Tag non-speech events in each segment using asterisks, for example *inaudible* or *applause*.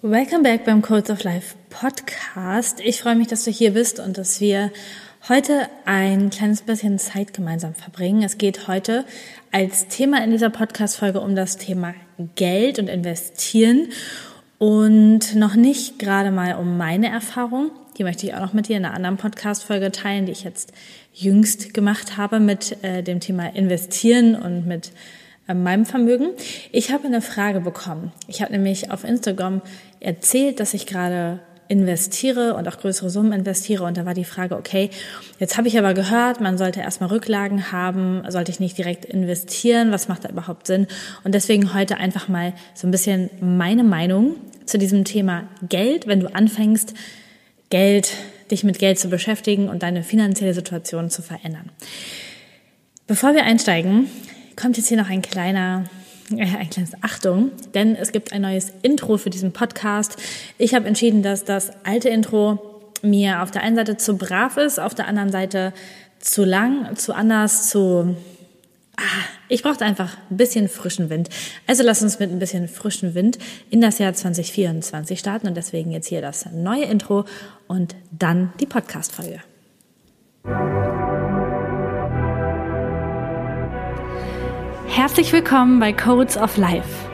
Welcome back beim Codes of Life Podcast. Ich freue mich, dass du hier bist und dass wir heute ein kleines bisschen Zeit gemeinsam verbringen. Es geht heute als Thema in dieser Podcast-Folge um das Thema Geld und Investieren und noch nicht gerade mal um meine Erfahrung. Die möchte ich auch noch mit dir in einer anderen Podcast-Folge teilen, die ich jetzt jüngst gemacht habe mit äh, dem Thema Investieren und mit meinem Vermögen. Ich habe eine Frage bekommen. Ich habe nämlich auf Instagram erzählt, dass ich gerade investiere und auch größere Summen investiere. Und da war die Frage, okay, jetzt habe ich aber gehört, man sollte erstmal Rücklagen haben, sollte ich nicht direkt investieren, was macht da überhaupt Sinn? Und deswegen heute einfach mal so ein bisschen meine Meinung zu diesem Thema Geld, wenn du anfängst, Geld, dich mit Geld zu beschäftigen und deine finanzielle Situation zu verändern. Bevor wir einsteigen, kommt jetzt hier noch ein kleiner *laughs* ein kleines Achtung, denn es gibt ein neues Intro für diesen Podcast. Ich habe entschieden, dass das alte Intro mir auf der einen Seite zu brav ist, auf der anderen Seite zu lang, zu anders, zu... Ah, ich brauchte einfach ein bisschen frischen Wind. Also lass uns mit ein bisschen frischen Wind in das Jahr 2024 starten und deswegen jetzt hier das neue Intro und dann die Podcast-Folge. Herzlich willkommen bei Codes of Life,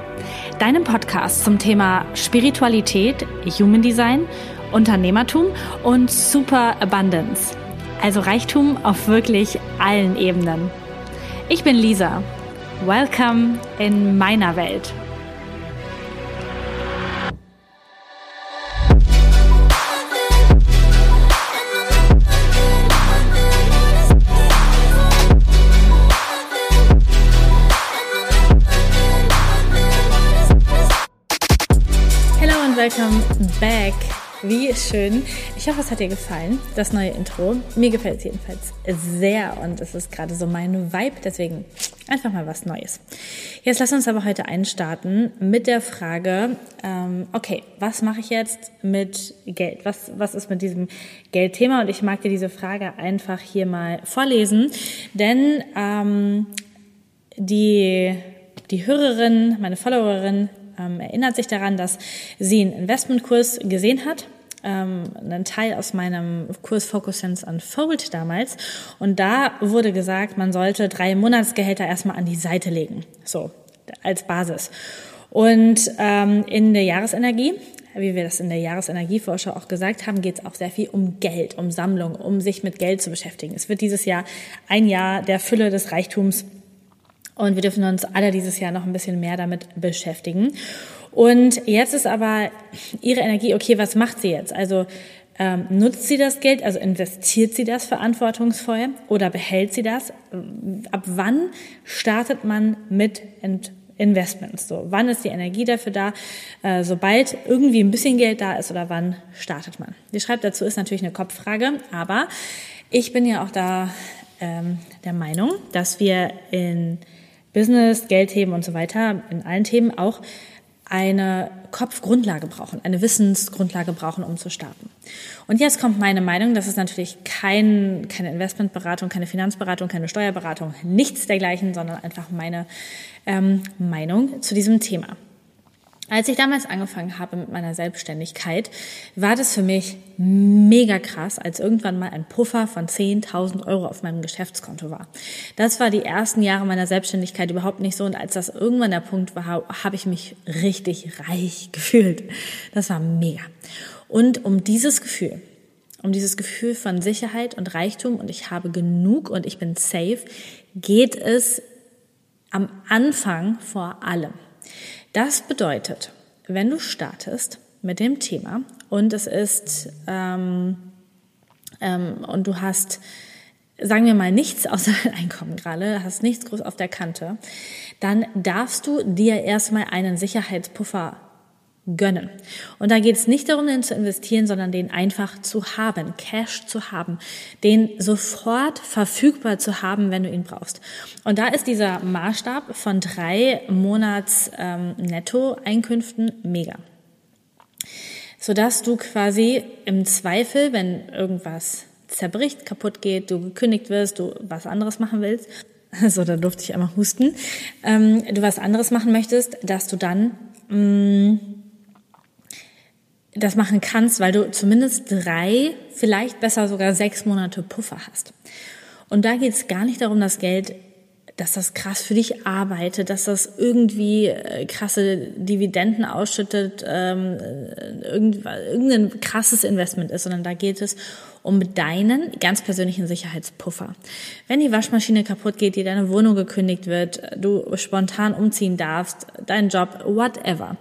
deinem Podcast zum Thema Spiritualität, Human Design, Unternehmertum und Super Abundance, also Reichtum auf wirklich allen Ebenen. Ich bin Lisa. Welcome in meiner Welt. Back. Wie schön. Ich hoffe, es hat dir gefallen, das neue Intro. Mir gefällt es jedenfalls sehr und es ist gerade so mein Vibe, deswegen einfach mal was Neues. Jetzt lass uns aber heute einstarten mit der Frage, ähm, okay, was mache ich jetzt mit Geld? Was, was ist mit diesem Geldthema? Und ich mag dir diese Frage einfach hier mal vorlesen, denn ähm, die, die Hörerin, meine Followerin, ähm, erinnert sich daran, dass sie einen Investmentkurs gesehen hat ähm, einen Teil aus meinem Kurs Focus Sense Unfold damals. Und da wurde gesagt, man sollte drei Monatsgehälter erstmal an die Seite legen. So, als Basis. Und ähm, in der Jahresenergie, wie wir das in der Jahresenergievorschau auch gesagt haben, geht es auch sehr viel um Geld, um Sammlung, um sich mit Geld zu beschäftigen. Es wird dieses Jahr ein Jahr der Fülle des Reichtums und wir dürfen uns alle dieses Jahr noch ein bisschen mehr damit beschäftigen. Und jetzt ist aber ihre Energie, okay, was macht sie jetzt? Also ähm, nutzt sie das Geld, also investiert sie das verantwortungsvoll oder behält sie das? Ab wann startet man mit Ent Investments? So, wann ist die Energie dafür da? Äh, sobald irgendwie ein bisschen Geld da ist oder wann startet man? Die schreibt dazu ist natürlich eine Kopffrage, aber ich bin ja auch da ähm, der Meinung, dass wir in Business, Geldthemen und so weiter, in allen Themen auch eine Kopfgrundlage brauchen, eine Wissensgrundlage brauchen, um zu starten. Und jetzt kommt meine Meinung, das ist natürlich kein, keine Investmentberatung, keine Finanzberatung, keine Steuerberatung, nichts dergleichen, sondern einfach meine ähm, Meinung zu diesem Thema. Als ich damals angefangen habe mit meiner Selbstständigkeit, war das für mich mega krass, als irgendwann mal ein Puffer von 10.000 Euro auf meinem Geschäftskonto war. Das war die ersten Jahre meiner Selbstständigkeit überhaupt nicht so und als das irgendwann der Punkt war, habe ich mich richtig reich gefühlt. Das war mega. Und um dieses Gefühl, um dieses Gefühl von Sicherheit und Reichtum und ich habe genug und ich bin safe, geht es am Anfang vor allem. Das bedeutet, wenn du startest mit dem Thema und es ist ähm, ähm, und du hast sagen wir mal nichts *laughs* außer dein Einkommen gerade, hast nichts groß auf der Kante, dann darfst du dir erstmal einen Sicherheitspuffer gönnen. Und da geht es nicht darum, den zu investieren, sondern den einfach zu haben, Cash zu haben, den sofort verfügbar zu haben, wenn du ihn brauchst. Und da ist dieser Maßstab von drei Monats ähm, Nettoeinkünften mega. Sodass du quasi im Zweifel, wenn irgendwas zerbricht, kaputt geht, du gekündigt wirst, du was anderes machen willst, *laughs* so, da durfte ich einmal husten, ähm, du was anderes machen möchtest, dass du dann mh, mm, das machen kannst, weil du zumindest drei, vielleicht besser sogar sechs Monate Puffer hast. Und da geht es gar nicht darum, das Geld dass das krass für dich arbeitet, dass das irgendwie äh, krasse Dividenden ausschüttet, ähm, äh, irgendein krasses Investment ist, sondern da geht es um deinen ganz persönlichen Sicherheitspuffer. Wenn die Waschmaschine kaputt geht, dir deine Wohnung gekündigt wird, du spontan umziehen darfst, dein Job, whatever.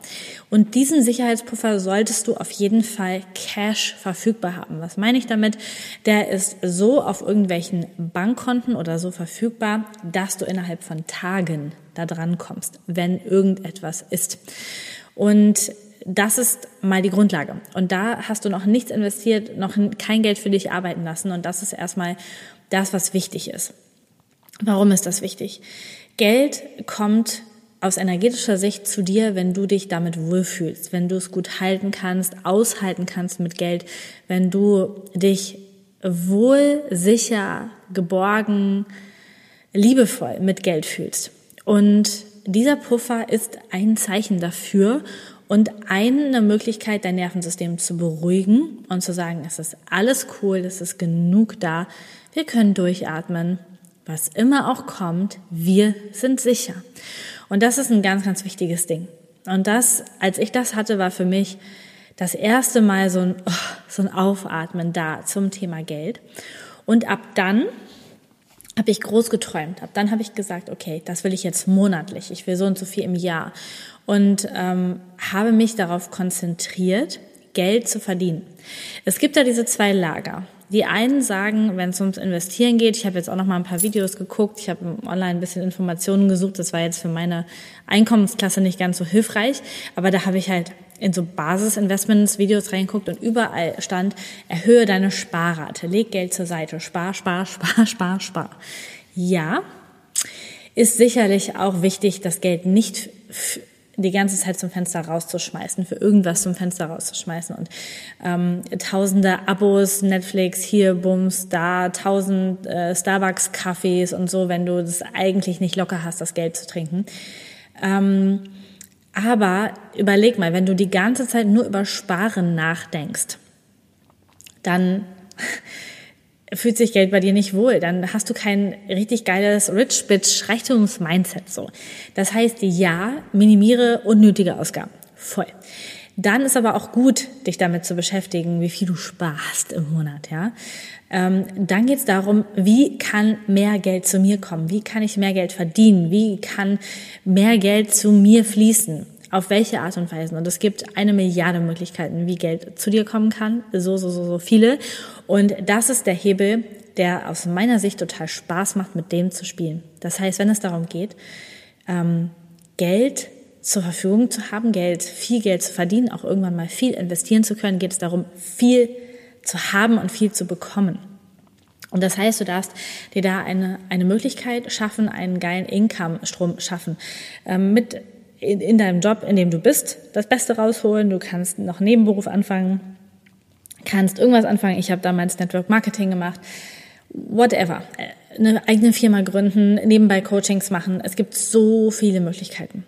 Und diesen Sicherheitspuffer solltest du auf jeden Fall Cash verfügbar haben. Was meine ich damit? Der ist so auf irgendwelchen Bankkonten oder so verfügbar, dass du innerhalb von Tagen da dran kommst, wenn irgendetwas ist. Und das ist mal die Grundlage. Und da hast du noch nichts investiert, noch kein Geld für dich arbeiten lassen. Und das ist erstmal das, was wichtig ist. Warum ist das wichtig? Geld kommt aus energetischer Sicht zu dir, wenn du dich damit wohlfühlst, wenn du es gut halten kannst, aushalten kannst mit Geld, wenn du dich wohl, sicher, geborgen, liebevoll mit Geld fühlst. Und dieser Puffer ist ein Zeichen dafür und eine Möglichkeit, dein Nervensystem zu beruhigen und zu sagen, es ist alles cool, es ist genug da, wir können durchatmen, was immer auch kommt, wir sind sicher. Und das ist ein ganz, ganz wichtiges Ding. Und das, als ich das hatte, war für mich das erste Mal so ein, oh, so ein Aufatmen da zum Thema Geld. Und ab dann habe ich groß geträumt. Ab dann habe ich gesagt, okay, das will ich jetzt monatlich. Ich will so und so viel im Jahr und ähm, habe mich darauf konzentriert, Geld zu verdienen. Es gibt da diese zwei Lager. Die einen sagen, wenn es ums Investieren geht, ich habe jetzt auch noch mal ein paar Videos geguckt, ich habe online ein bisschen Informationen gesucht, das war jetzt für meine Einkommensklasse nicht ganz so hilfreich, aber da habe ich halt in so Basisinvestments Videos reingeguckt und überall stand, erhöhe deine Sparrate, leg Geld zur Seite, spar, spar, *laughs* spar, spar, spar. Ja, ist sicherlich auch wichtig, das Geld nicht die ganze Zeit zum Fenster rauszuschmeißen, für irgendwas zum Fenster rauszuschmeißen und ähm, tausende Abos, Netflix, hier, Bums, da, tausend äh, Starbucks-Kaffees und so, wenn du das eigentlich nicht locker hast, das Geld zu trinken. Ähm, aber überleg mal, wenn du die ganze Zeit nur über Sparen nachdenkst, dann *laughs* fühlt sich Geld bei dir nicht wohl, dann hast du kein richtig geiles Rich Bitch Reichtums-Mindset so. Das heißt, ja, minimiere unnötige Ausgaben. Voll. Dann ist aber auch gut, dich damit zu beschäftigen, wie viel du sparst im Monat, ja. Ähm, dann geht es darum, wie kann mehr Geld zu mir kommen? Wie kann ich mehr Geld verdienen? Wie kann mehr Geld zu mir fließen? Auf welche Art und Weise? Und es gibt eine Milliarde Möglichkeiten, wie Geld zu dir kommen kann. So, so, so, so viele. Und das ist der Hebel, der aus meiner Sicht total Spaß macht, mit dem zu spielen. Das heißt, wenn es darum geht, ähm, Geld zur Verfügung zu haben, Geld, viel Geld zu verdienen, auch irgendwann mal viel investieren zu können, geht es darum, viel zu haben und viel zu bekommen. Und das heißt, du darfst dir da eine, eine Möglichkeit schaffen, einen geilen Income-Strom schaffen. Ähm, mit in, in deinem Job, in dem du bist, das Beste rausholen. Du kannst noch Nebenberuf anfangen, kannst irgendwas anfangen. Ich habe damals Network Marketing gemacht. Whatever. Eine eigene Firma gründen, nebenbei Coachings machen. Es gibt so viele Möglichkeiten.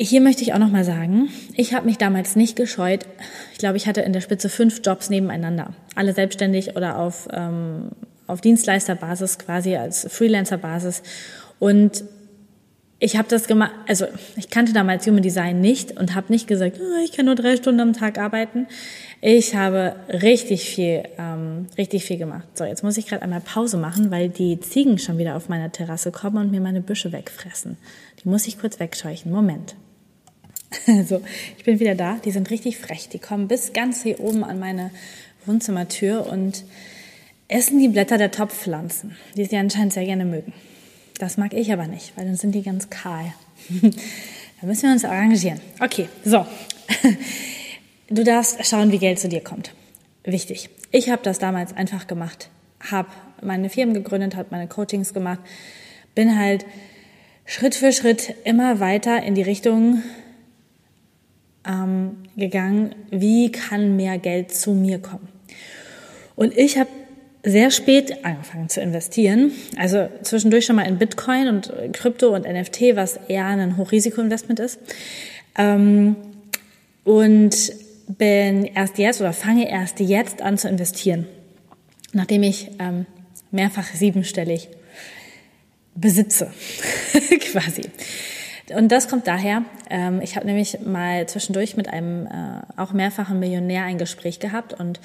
Hier möchte ich auch noch mal sagen, ich habe mich damals nicht gescheut. Ich glaube, ich hatte in der Spitze fünf Jobs nebeneinander, alle selbstständig oder auf ähm, auf Dienstleisterbasis, quasi als Freelancer-Basis. Und ich habe das gemacht, also ich kannte damals Human Design nicht und habe nicht gesagt, oh, ich kann nur drei Stunden am Tag arbeiten. Ich habe richtig viel, ähm, richtig viel gemacht. So, jetzt muss ich gerade einmal Pause machen, weil die Ziegen schon wieder auf meiner Terrasse kommen und mir meine Büsche wegfressen. Die muss ich kurz wegscheuchen. Moment. *laughs* Also, ich bin wieder da. Die sind richtig frech. Die kommen bis ganz hier oben an meine Wohnzimmertür und essen die Blätter der Topfpflanzen, die sie anscheinend sehr gerne mögen. Das mag ich aber nicht, weil dann sind die ganz kahl. *laughs* da müssen wir uns arrangieren. Okay, so. *laughs* Du darfst schauen, wie Geld zu dir kommt. Wichtig. Ich habe das damals einfach gemacht. Habe meine Firmen gegründet, habe meine Coachings gemacht. Bin halt Schritt für Schritt immer weiter in die Richtung ähm, gegangen, wie kann mehr Geld zu mir kommen. Und ich habe sehr spät angefangen zu investieren. Also zwischendurch schon mal in Bitcoin und Krypto und NFT, was eher ein Hochrisikoinvestment ist. Ähm, und bin erst jetzt oder fange erst jetzt an zu investieren, nachdem ich ähm, mehrfach siebenstellig besitze, *laughs* quasi. Und das kommt daher, ähm, ich habe nämlich mal zwischendurch mit einem äh, auch mehrfachen Millionär ein Gespräch gehabt und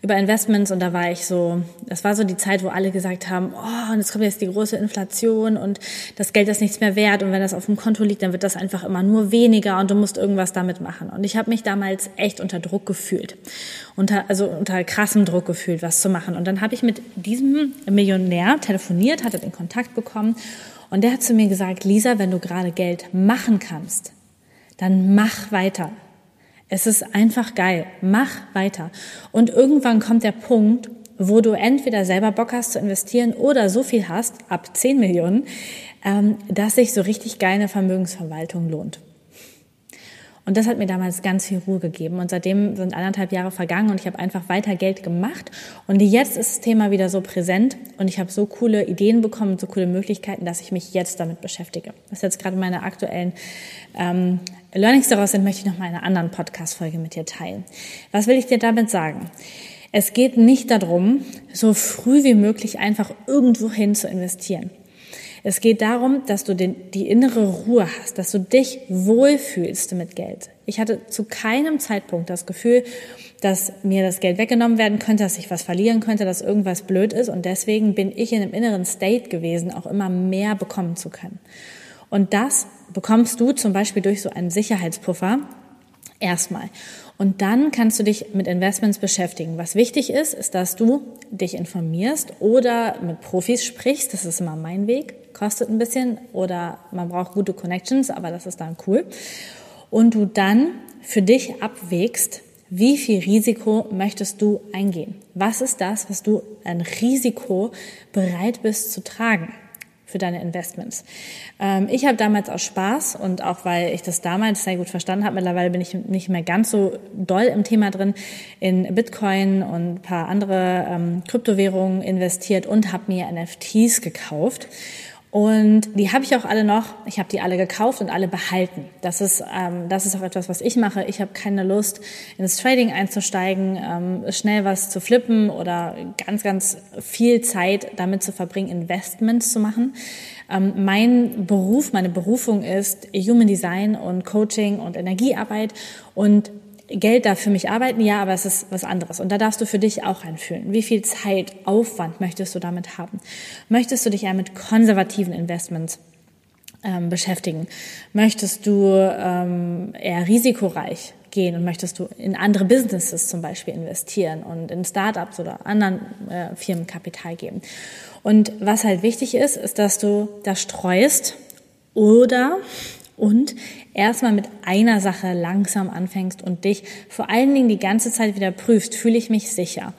über Investments und da war ich so, das war so die Zeit, wo alle gesagt haben, oh, und jetzt kommt jetzt die große Inflation und das Geld ist nichts mehr wert und wenn das auf dem Konto liegt, dann wird das einfach immer nur weniger und du musst irgendwas damit machen. Und ich habe mich damals echt unter Druck gefühlt, unter, also unter krassem Druck gefühlt, was zu machen. Und dann habe ich mit diesem Millionär telefoniert, hatte den Kontakt bekommen und der hat zu mir gesagt, Lisa, wenn du gerade Geld machen kannst, dann mach weiter. Es ist einfach geil. Mach weiter. Und irgendwann kommt der Punkt, wo du entweder selber Bock hast zu investieren oder so viel hast, ab 10 Millionen, ähm, dass sich so richtig geile Vermögensverwaltung lohnt. Und das hat mir damals ganz viel Ruhe gegeben. Und seitdem sind anderthalb Jahre vergangen und ich habe einfach weiter Geld gemacht. Und jetzt ist das Thema wieder so präsent und ich habe so coole Ideen bekommen, so coole Möglichkeiten, dass ich mich jetzt damit beschäftige. Was jetzt gerade meine aktuellen ähm, Learnings daraus sind, möchte ich noch mal in einer anderen Podcast-Folge mit dir teilen. Was will ich dir damit sagen? Es geht nicht darum, so früh wie möglich einfach irgendwo hin zu investieren. Es geht darum, dass du den, die innere Ruhe hast, dass du dich wohlfühlst mit Geld. Ich hatte zu keinem Zeitpunkt das Gefühl, dass mir das Geld weggenommen werden könnte, dass ich was verlieren könnte, dass irgendwas blöd ist. Und deswegen bin ich in einem inneren State gewesen, auch immer mehr bekommen zu können. Und das bekommst du zum Beispiel durch so einen Sicherheitspuffer erstmal. Und dann kannst du dich mit Investments beschäftigen. Was wichtig ist, ist, dass du dich informierst oder mit Profis sprichst. Das ist immer mein Weg kostet ein bisschen oder man braucht gute Connections, aber das ist dann cool. Und du dann für dich abwägst, wie viel Risiko möchtest du eingehen? Was ist das, was du ein Risiko bereit bist zu tragen? für deine Investments. Ähm, ich habe damals aus Spaß und auch weil ich das damals sehr gut verstanden habe, mittlerweile bin ich nicht mehr ganz so doll im Thema drin, in Bitcoin und ein paar andere ähm, Kryptowährungen investiert und habe mir NFTs gekauft. Und die habe ich auch alle noch. Ich habe die alle gekauft und alle behalten. Das ist, ähm, das ist auch etwas, was ich mache. Ich habe keine Lust, ins Trading einzusteigen, ähm, schnell was zu flippen oder ganz, ganz viel Zeit damit zu verbringen, Investments zu machen. Ähm, mein Beruf, meine Berufung ist Human Design und Coaching und Energiearbeit. Und Geld darf für mich arbeiten, ja, aber es ist was anderes. Und da darfst du für dich auch einfühlen. Wie viel Zeit, Aufwand möchtest du damit haben? Möchtest du dich eher mit konservativen Investments ähm, beschäftigen? Möchtest du ähm, eher risikoreich gehen und möchtest du in andere Businesses zum Beispiel investieren und in Startups oder anderen äh, Firmen Kapital geben? Und was halt wichtig ist, ist, dass du das streust oder und erstmal mit einer Sache langsam anfängst und dich vor allen Dingen die ganze Zeit wieder prüfst, fühle ich mich sicher.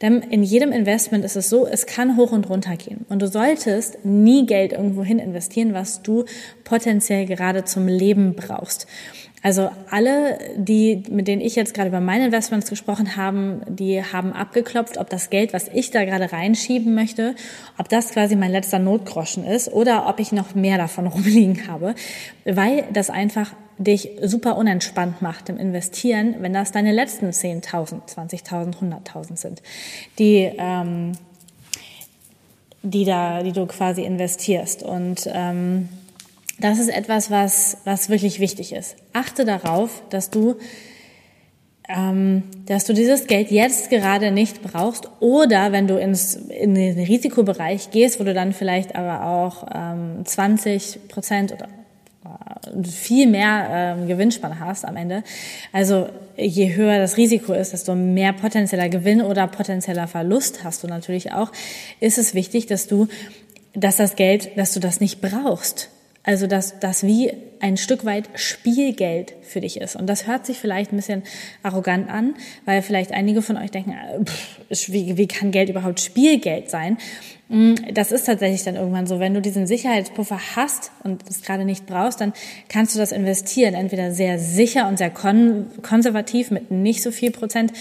Denn in jedem Investment ist es so, es kann hoch und runter gehen. Und du solltest nie Geld irgendwo hin investieren, was du potenziell gerade zum Leben brauchst. Also alle, die, mit denen ich jetzt gerade über meine Investments gesprochen haben, die haben abgeklopft, ob das Geld, was ich da gerade reinschieben möchte, ob das quasi mein letzter Notgroschen ist oder ob ich noch mehr davon *laughs* rumliegen habe, weil das einfach dich super unentspannt macht im Investieren, wenn das deine letzten 10.000, 20.000, 100.000 sind, die, ähm, die da, die du quasi investierst. Und ähm, das ist etwas, was, was wirklich wichtig ist. Achte darauf, dass du, ähm, dass du dieses Geld jetzt gerade nicht brauchst oder wenn du ins, in den Risikobereich gehst, wo du dann vielleicht aber auch ähm, 20 Prozent oder äh, viel mehr ähm, Gewinnspanne hast am Ende. Also je höher das Risiko ist, desto mehr potenzieller Gewinn oder potenzieller Verlust hast du natürlich auch, ist es wichtig, dass du, dass das Geld, dass du das nicht brauchst. Also, dass das wie ein Stück weit Spielgeld für dich ist. Und das hört sich vielleicht ein bisschen arrogant an, weil vielleicht einige von euch denken, äh, pff, wie, wie kann Geld überhaupt Spielgeld sein? Mm, das ist tatsächlich dann irgendwann so. Wenn du diesen Sicherheitspuffer hast und es gerade nicht brauchst, dann kannst du das investieren. Entweder sehr sicher und sehr kon konservativ mit nicht so viel Prozent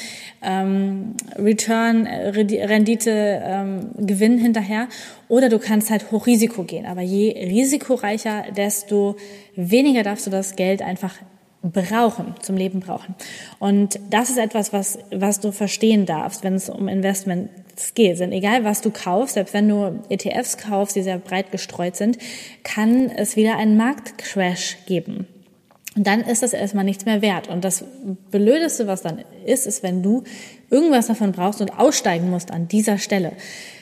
ähm, Return, äh, Rendite, ähm, Gewinn hinterher. Oder du kannst halt Hochrisiko gehen. Aber je risikoreicher, desto weniger darfst du das Geld einfach brauchen, zum Leben brauchen. Und das ist etwas, was, was du verstehen darfst, wenn es um Investments geht. Denn egal, was du kaufst, selbst wenn du ETFs kaufst, die sehr breit gestreut sind, kann es wieder einen Marktcrash geben. Und dann ist das erstmal nichts mehr wert. Und das Blödeste, was dann ist, ist, wenn du irgendwas davon brauchst und aussteigen musst an dieser Stelle.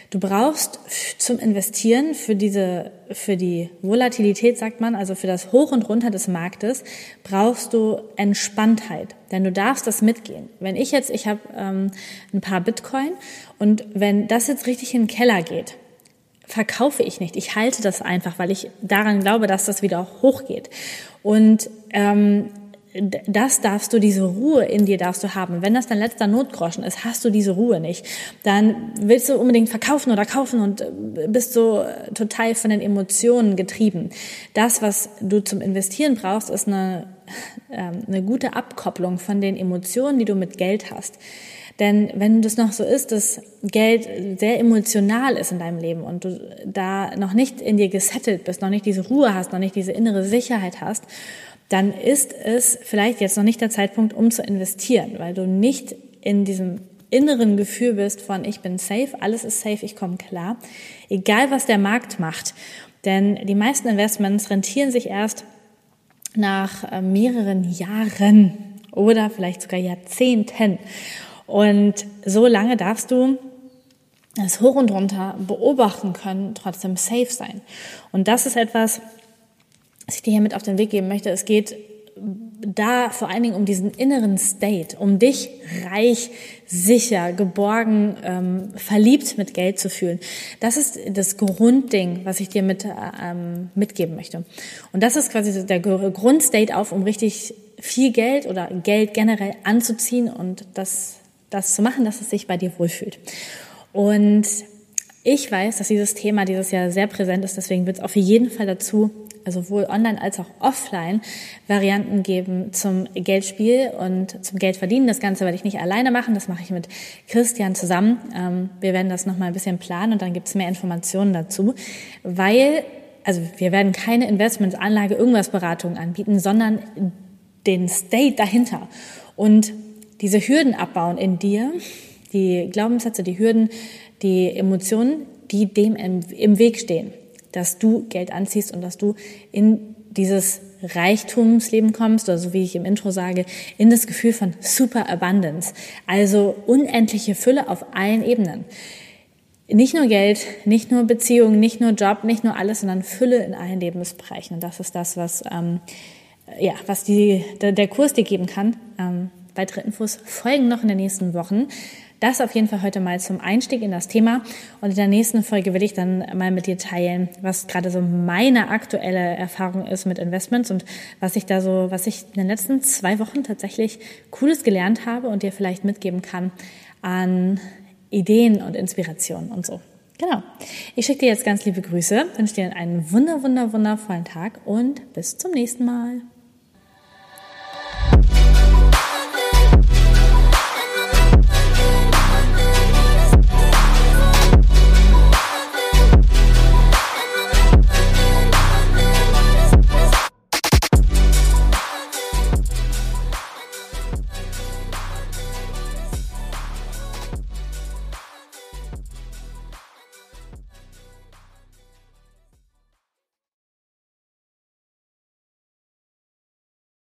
Du brauchst zum Investieren für diese, für die Volatilität, sagt man, also für das Hoch und Runter des Marktes, brauchst du Entspanntheit. Denn du darfst das mitgehen. Wenn ich jetzt, ich habe ähm, ein paar Bitcoin und wenn das jetzt richtig in den Keller geht, verkaufe ich nicht. Ich halte das einfach, weil ich daran glaube, dass das wieder hochgeht. Und ähm, das darfst du, diese Ruhe in dir darfst du haben. Wenn das dein letzter Notgroschen ist, hast du diese Ruhe nicht. Dann willst du unbedingt verkaufen oder kaufen und äh, bist so total von den Emotionen getrieben. Das, was du zum Investieren brauchst, ist eine, ähm, eine gute Abkopplung von den Emotionen, die du mit Geld hast. Denn wenn das noch so ist, dass Geld sehr emotional ist in deinem Leben und du da noch nicht in dir gesettelt bist, noch nicht diese Ruhe hast, noch nicht diese innere Sicherheit hast dann ist es vielleicht jetzt noch nicht der Zeitpunkt, um zu investieren, weil du nicht in diesem inneren Gefühl bist von ich bin safe, alles ist safe, ich komme klar, egal was der Markt macht. Denn die meisten Investments rentieren sich erst nach äh, mehreren Jahren oder vielleicht sogar Jahrzehnten. Und so lange darfst du das hoch und runter beobachten können, trotzdem safe sein. Und das ist etwas, was ich dir hier mit auf den Weg geben möchte, es geht da vor allen Dingen um diesen inneren State, um dich reich, sicher, geborgen, ähm, verliebt mit Geld zu fühlen. Das ist das Grundding, was ich dir mit, ähm, mitgeben möchte. Und das ist quasi der Grundstate auf, um richtig viel Geld oder Geld generell anzuziehen und das, das zu machen, dass es sich bei dir wohlfühlt. Und ich weiß, dass dieses Thema dieses Jahr sehr präsent ist, deswegen wird es auf jeden Fall dazu also sowohl online als auch offline Varianten geben zum Geldspiel und zum Geldverdienen. Das Ganze werde ich nicht alleine machen, das mache ich mit Christian zusammen. Ähm, wir werden das nochmal ein bisschen planen und dann gibt es mehr Informationen dazu, weil, also wir werden keine Investments, Anlage, irgendwas Beratung anbieten, sondern den State dahinter und diese Hürden abbauen in dir, die Glaubenssätze, die Hürden, die Emotionen, die dem im Weg stehen dass du Geld anziehst und dass du in dieses Reichtumsleben kommst, oder so wie ich im Intro sage, in das Gefühl von Super Abundance, also unendliche Fülle auf allen Ebenen. Nicht nur Geld, nicht nur Beziehungen, nicht nur Job, nicht nur alles, sondern Fülle in allen Lebensbereichen. Und das ist das, was, ähm, ja, was die, der, Kurs dir geben kann. Ähm, weitere Infos folgen noch in den nächsten Wochen. Das auf jeden Fall heute mal zum Einstieg in das Thema. Und in der nächsten Folge will ich dann mal mit dir teilen, was gerade so meine aktuelle Erfahrung ist mit Investments und was ich da so, was ich in den letzten zwei Wochen tatsächlich Cooles gelernt habe und dir vielleicht mitgeben kann an Ideen und Inspirationen und so. Genau. Ich schicke dir jetzt ganz liebe Grüße, wünsche dir einen wunder, wunder, wundervollen Tag und bis zum nächsten Mal.